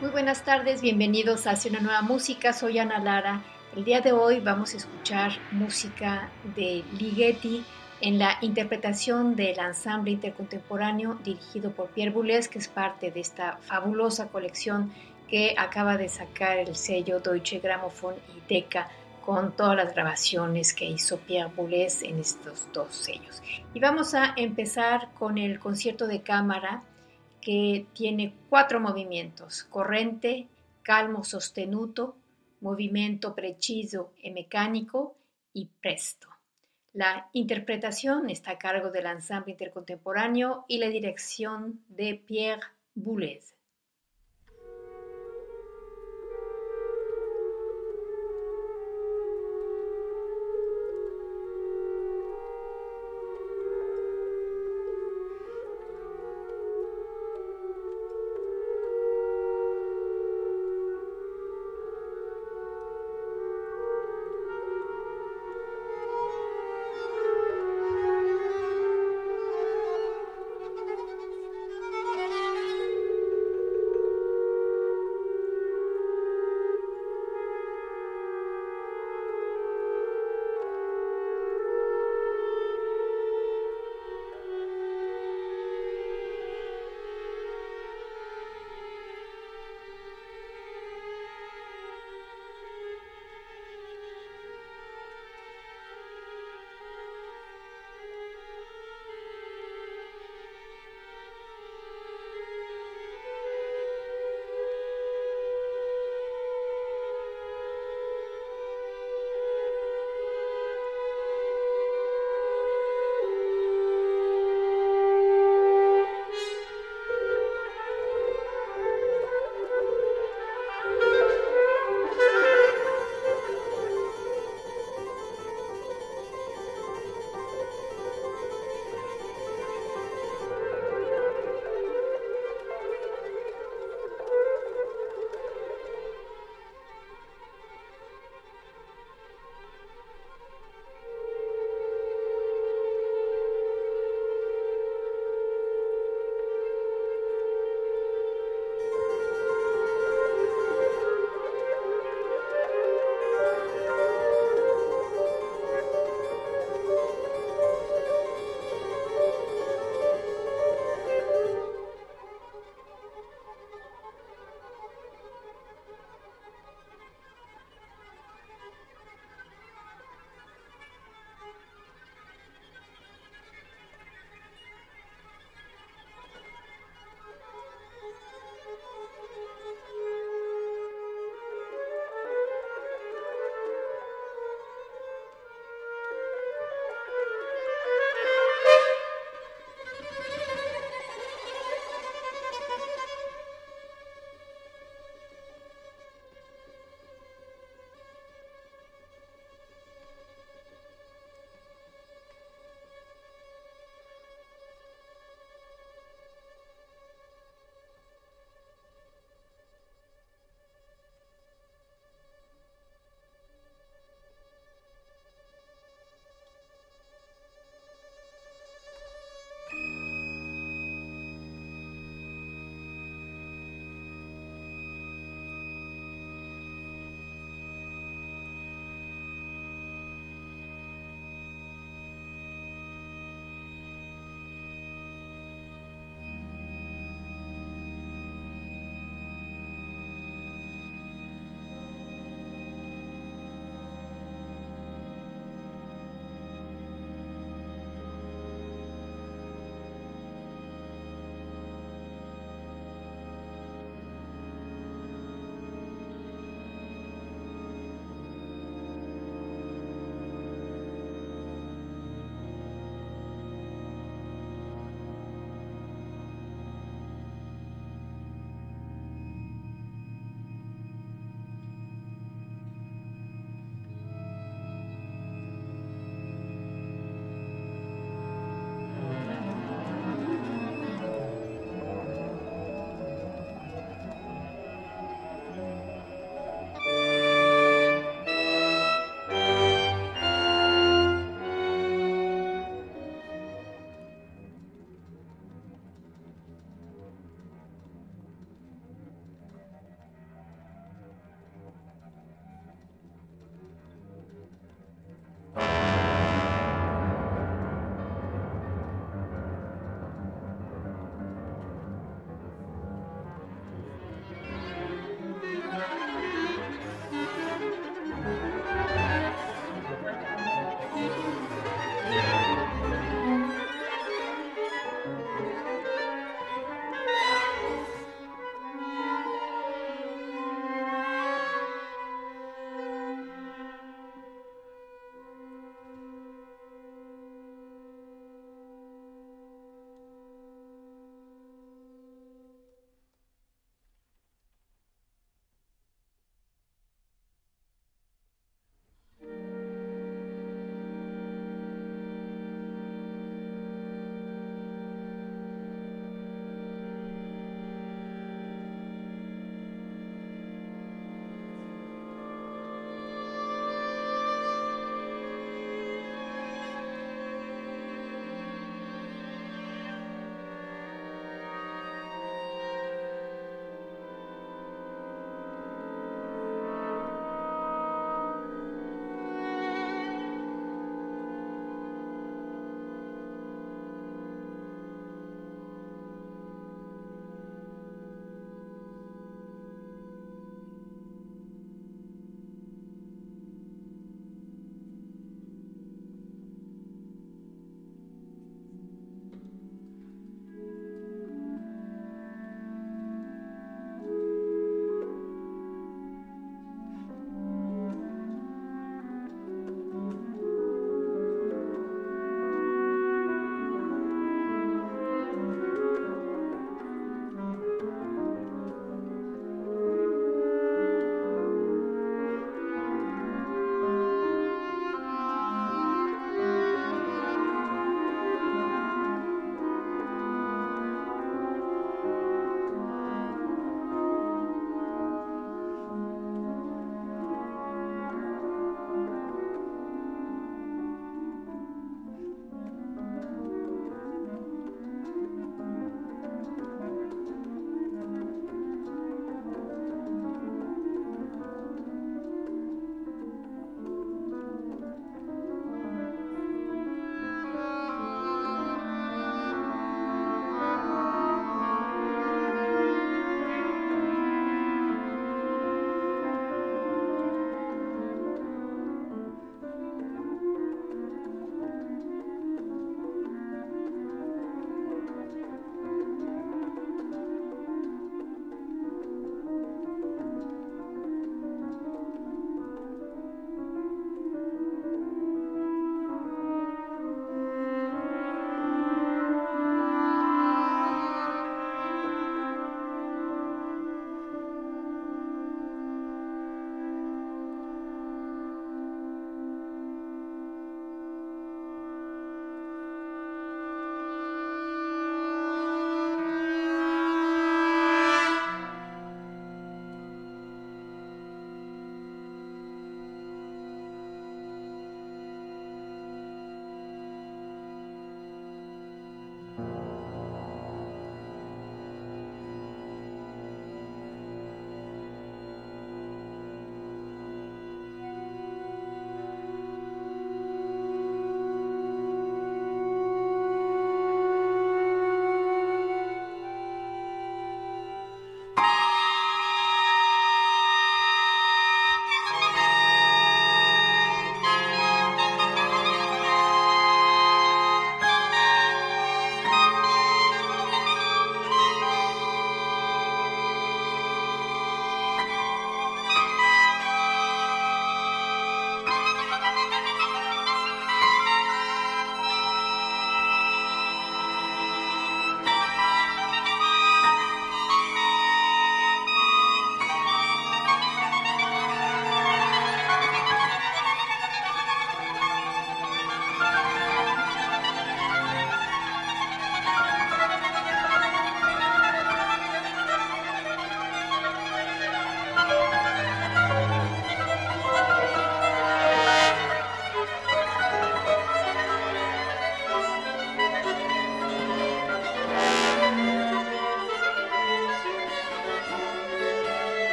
Muy buenas tardes, bienvenidos a Hacia una nueva música. Soy Ana Lara. El día de hoy vamos a escuchar música de Ligeti en la interpretación del ensamble intercontemporáneo dirigido por Pierre Boulez, que es parte de esta fabulosa colección que acaba de sacar el sello Deutsche Grammophon y Decca con todas las grabaciones que hizo Pierre Boulez en estos dos sellos. Y vamos a empezar con el concierto de cámara que tiene cuatro movimientos, corrente, calmo sostenuto, movimiento preciso e mecánico y presto. La interpretación está a cargo del ensamble intercontemporáneo y la dirección de Pierre Boulez.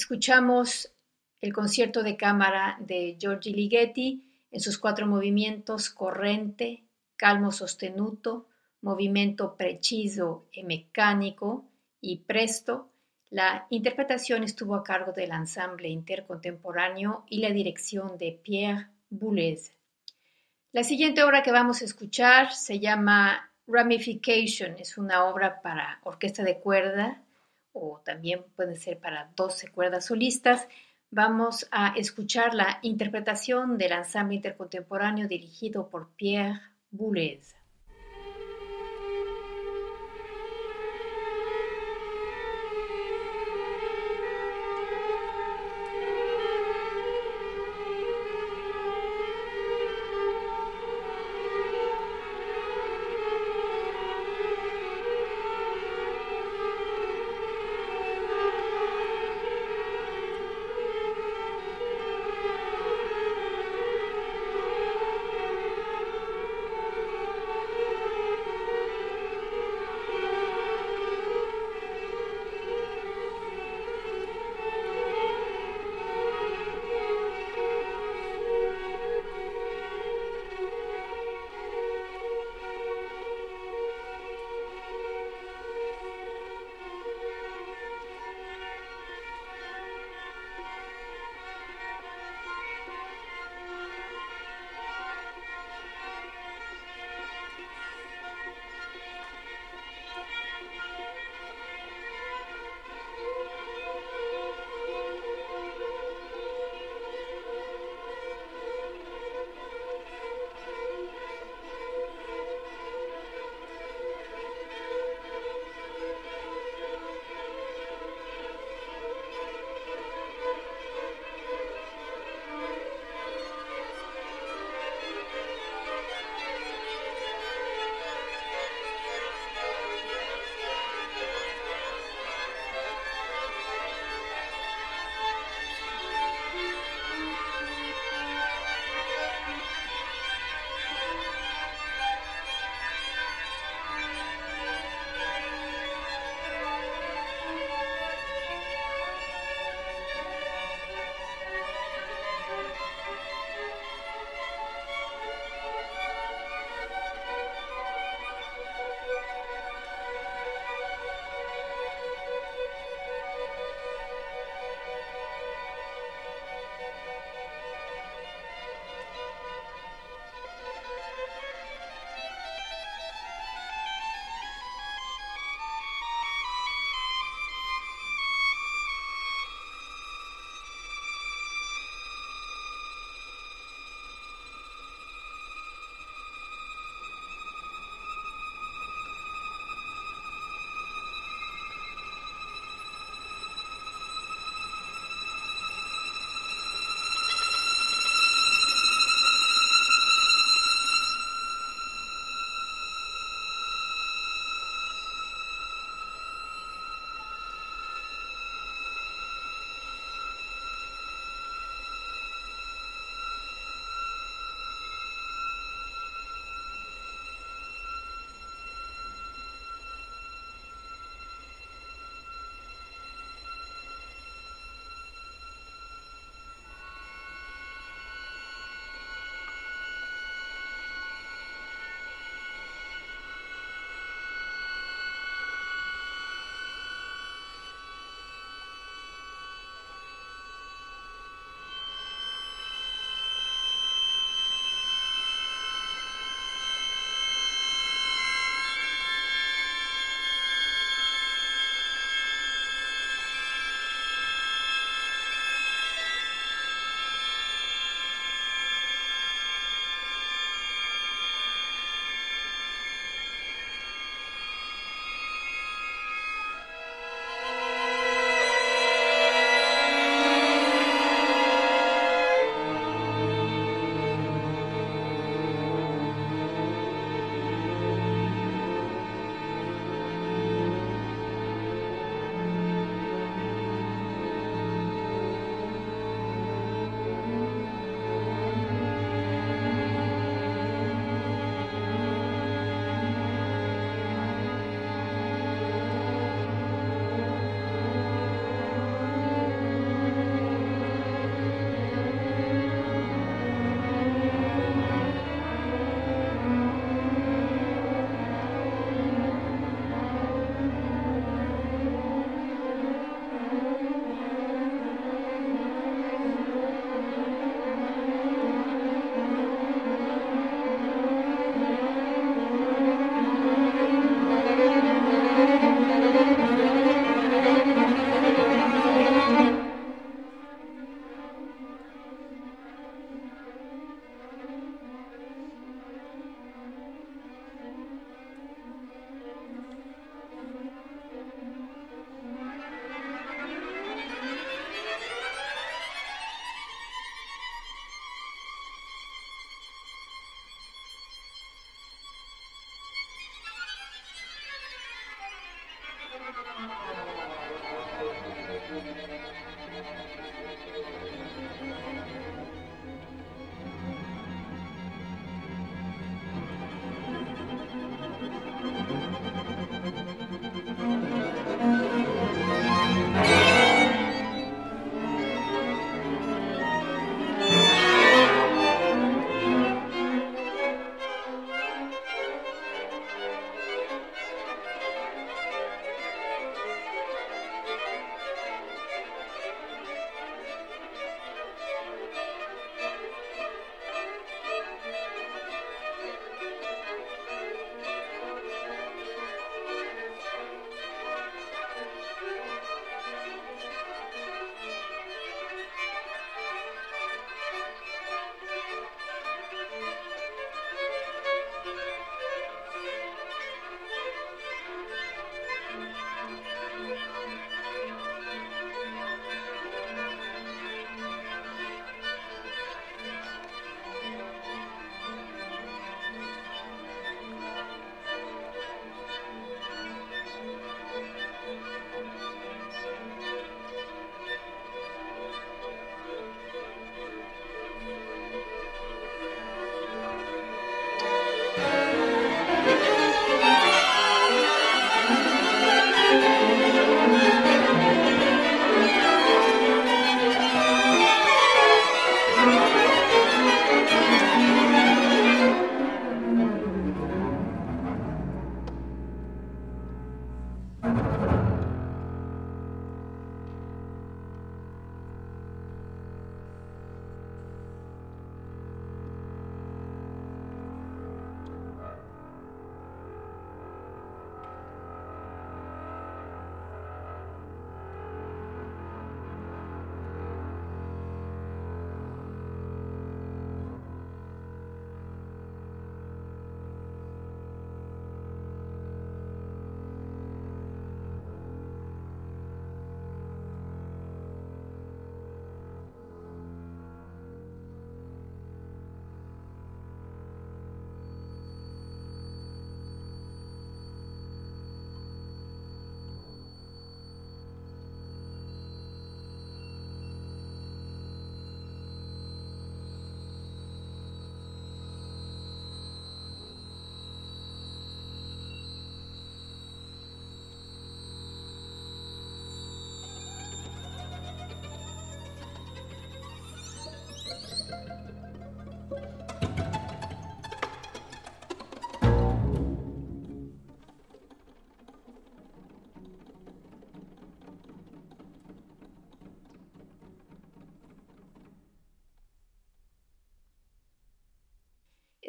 Escuchamos el concierto de cámara de Giorgi Ligeti en sus cuatro movimientos corrente, calmo sostenuto, movimiento preciso y mecánico y presto. La interpretación estuvo a cargo del ensamble intercontemporáneo y la dirección de Pierre Boulez. La siguiente obra que vamos a escuchar se llama Ramification, es una obra para orquesta de cuerda o también puede ser para 12 cuerdas solistas. Vamos a escuchar la interpretación del ensamble intercontemporáneo dirigido por Pierre Boulez.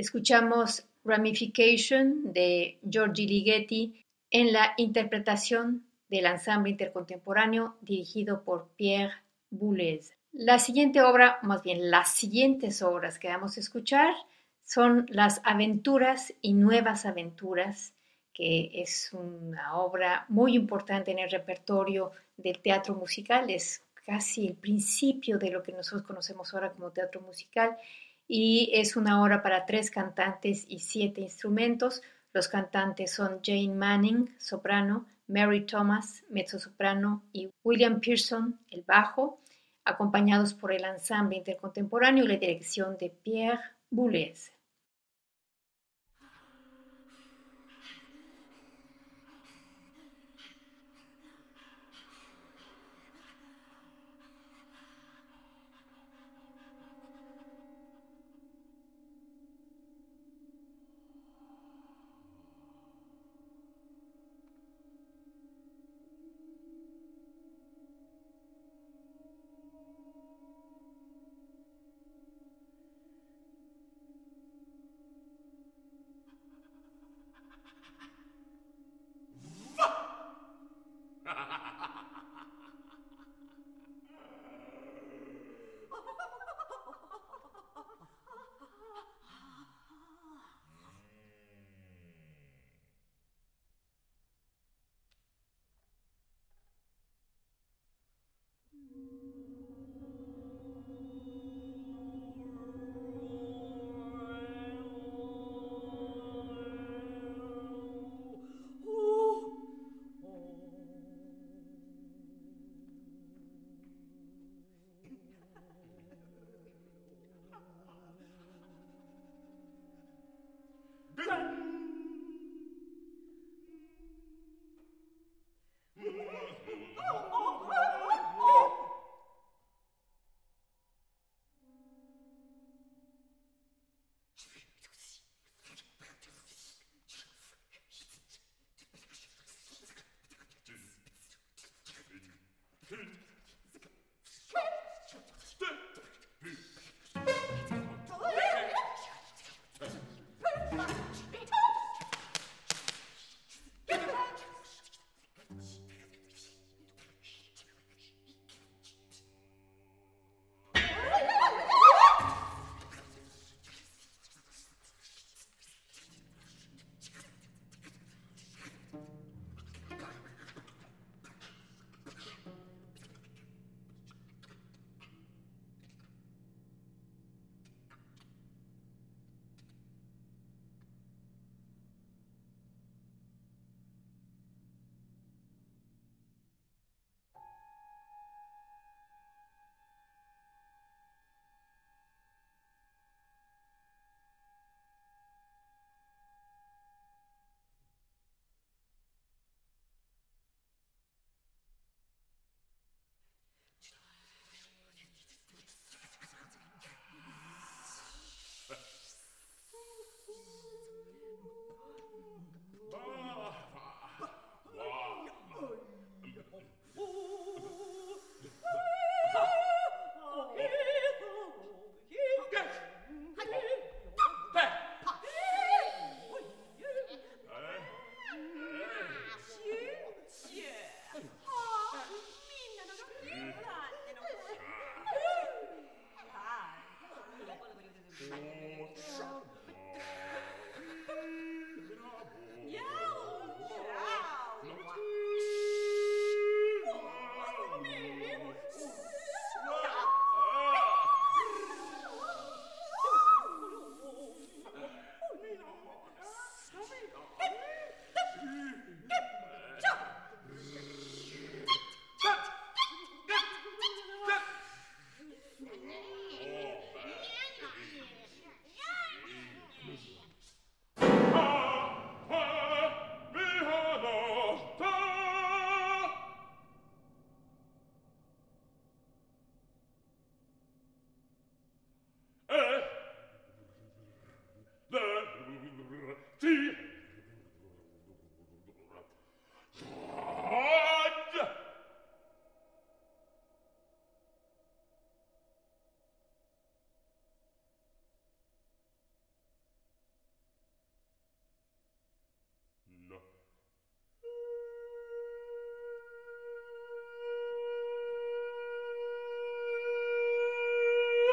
Escuchamos Ramification de Giorgi Ligeti en la interpretación del ensamble intercontemporáneo dirigido por Pierre Boulez. La siguiente obra, más bien las siguientes obras que vamos a escuchar, son Las aventuras y nuevas aventuras, que es una obra muy importante en el repertorio del teatro musical, es casi el principio de lo que nosotros conocemos ahora como teatro musical y es una obra para tres cantantes y siete instrumentos. Los cantantes son Jane Manning, soprano, Mary Thomas, mezzosoprano y William Pearson, el bajo, acompañados por el ensamble intercontemporáneo y la dirección de Pierre Boulez. Big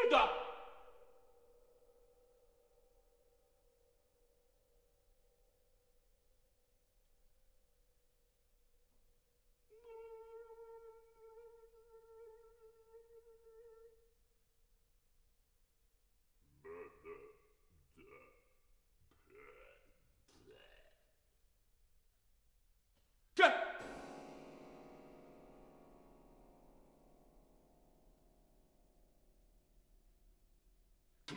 Judah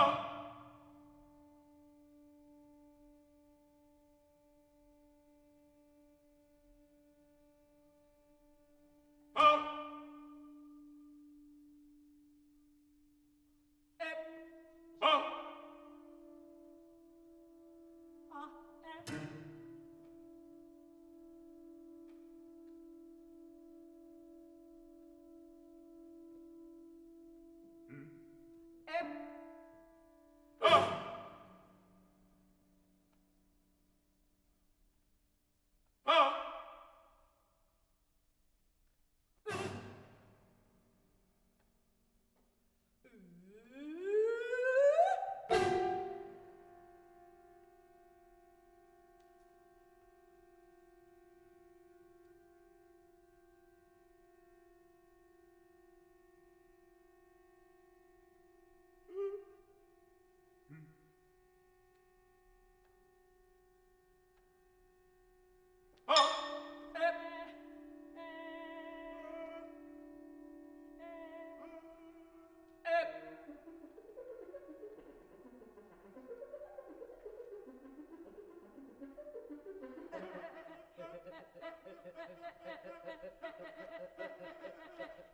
know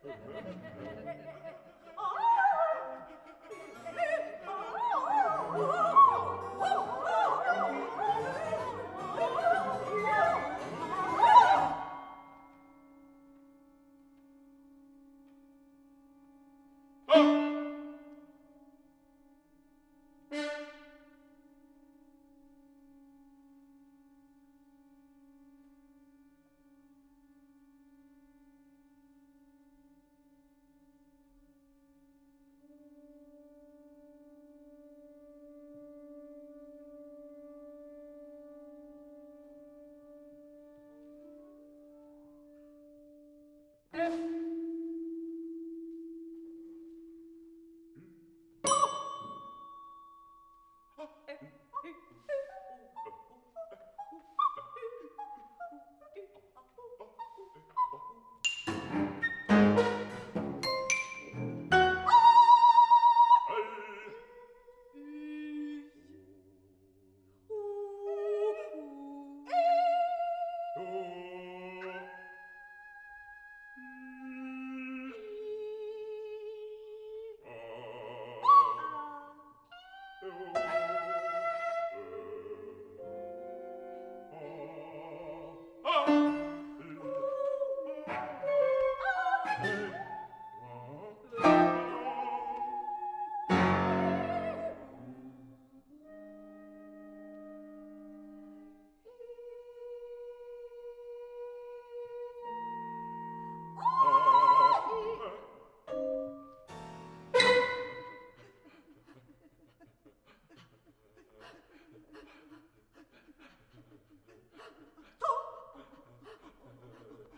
Yeah.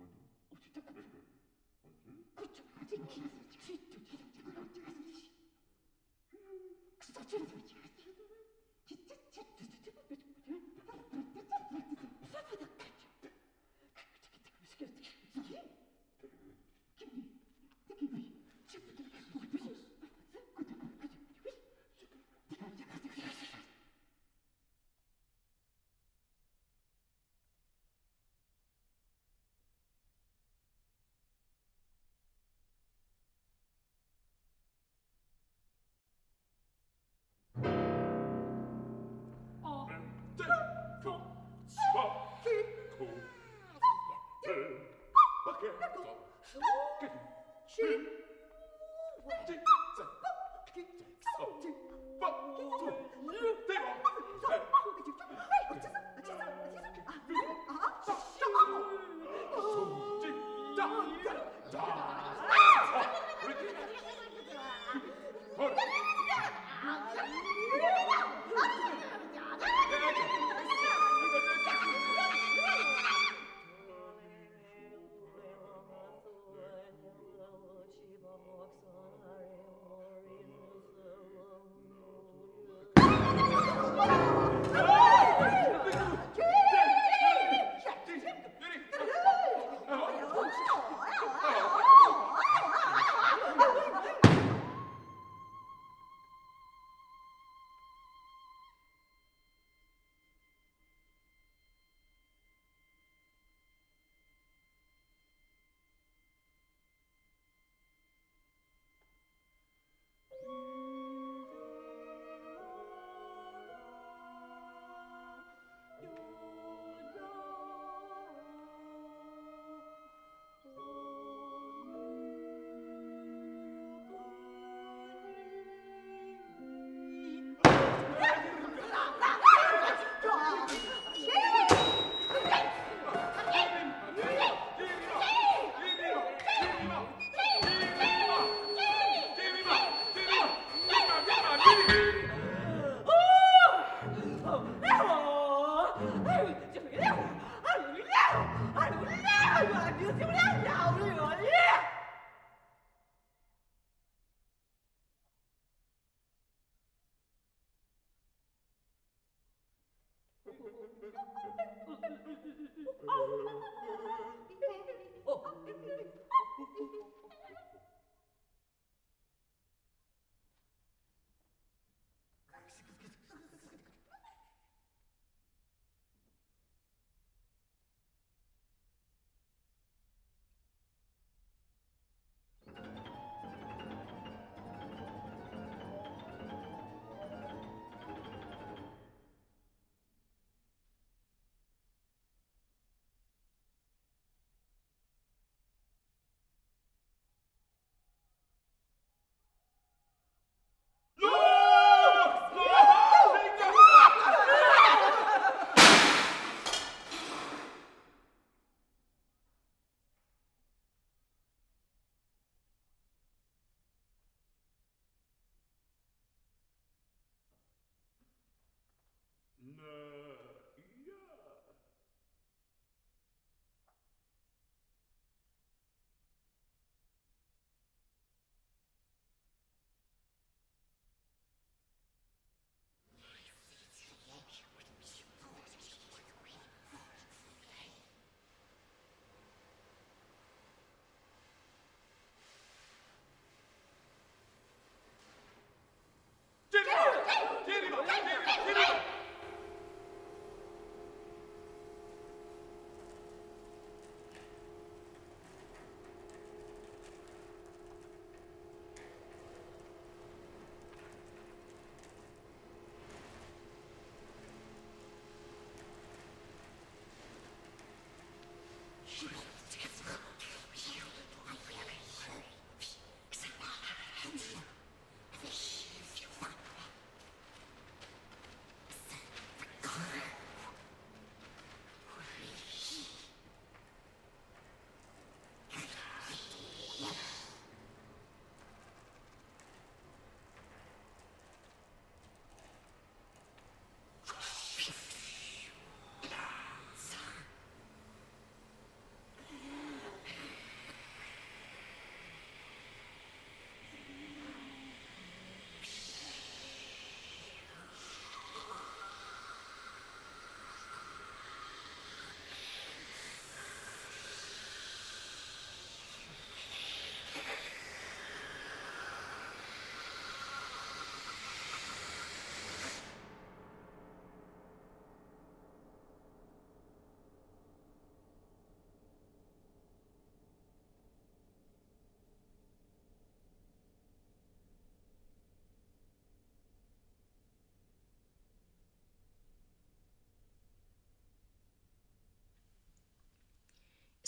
고도 어떻게 그럴 거 그쵸 아직 기스 기스 기스 기스 기스 기스 기스 기스 기스 기스 기스 坐 Oh!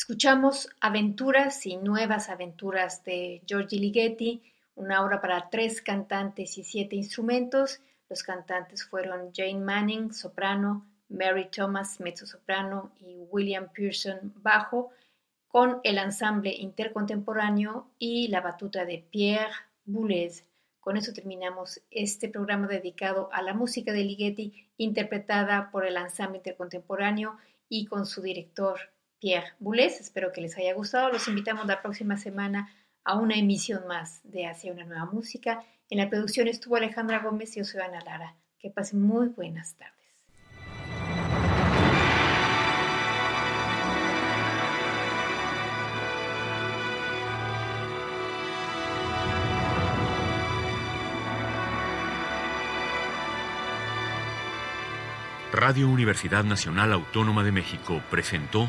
Escuchamos Aventuras y Nuevas Aventuras de Giorgi Ligeti, una obra para tres cantantes y siete instrumentos. Los cantantes fueron Jane Manning, soprano, Mary Thomas, mezzo-soprano y William Pearson, bajo, con el ensamble intercontemporáneo y la batuta de Pierre Boulez. Con eso terminamos este programa dedicado a la música de Ligeti, interpretada por el ensamble intercontemporáneo y con su director Pierre Boulez. Espero que les haya gustado. Los invitamos la próxima semana a una emisión más de Hacia una nueva música. En la producción estuvo Alejandra Gómez y yo Ana Lara. Que pasen muy buenas tardes. Radio Universidad Nacional Autónoma de México presentó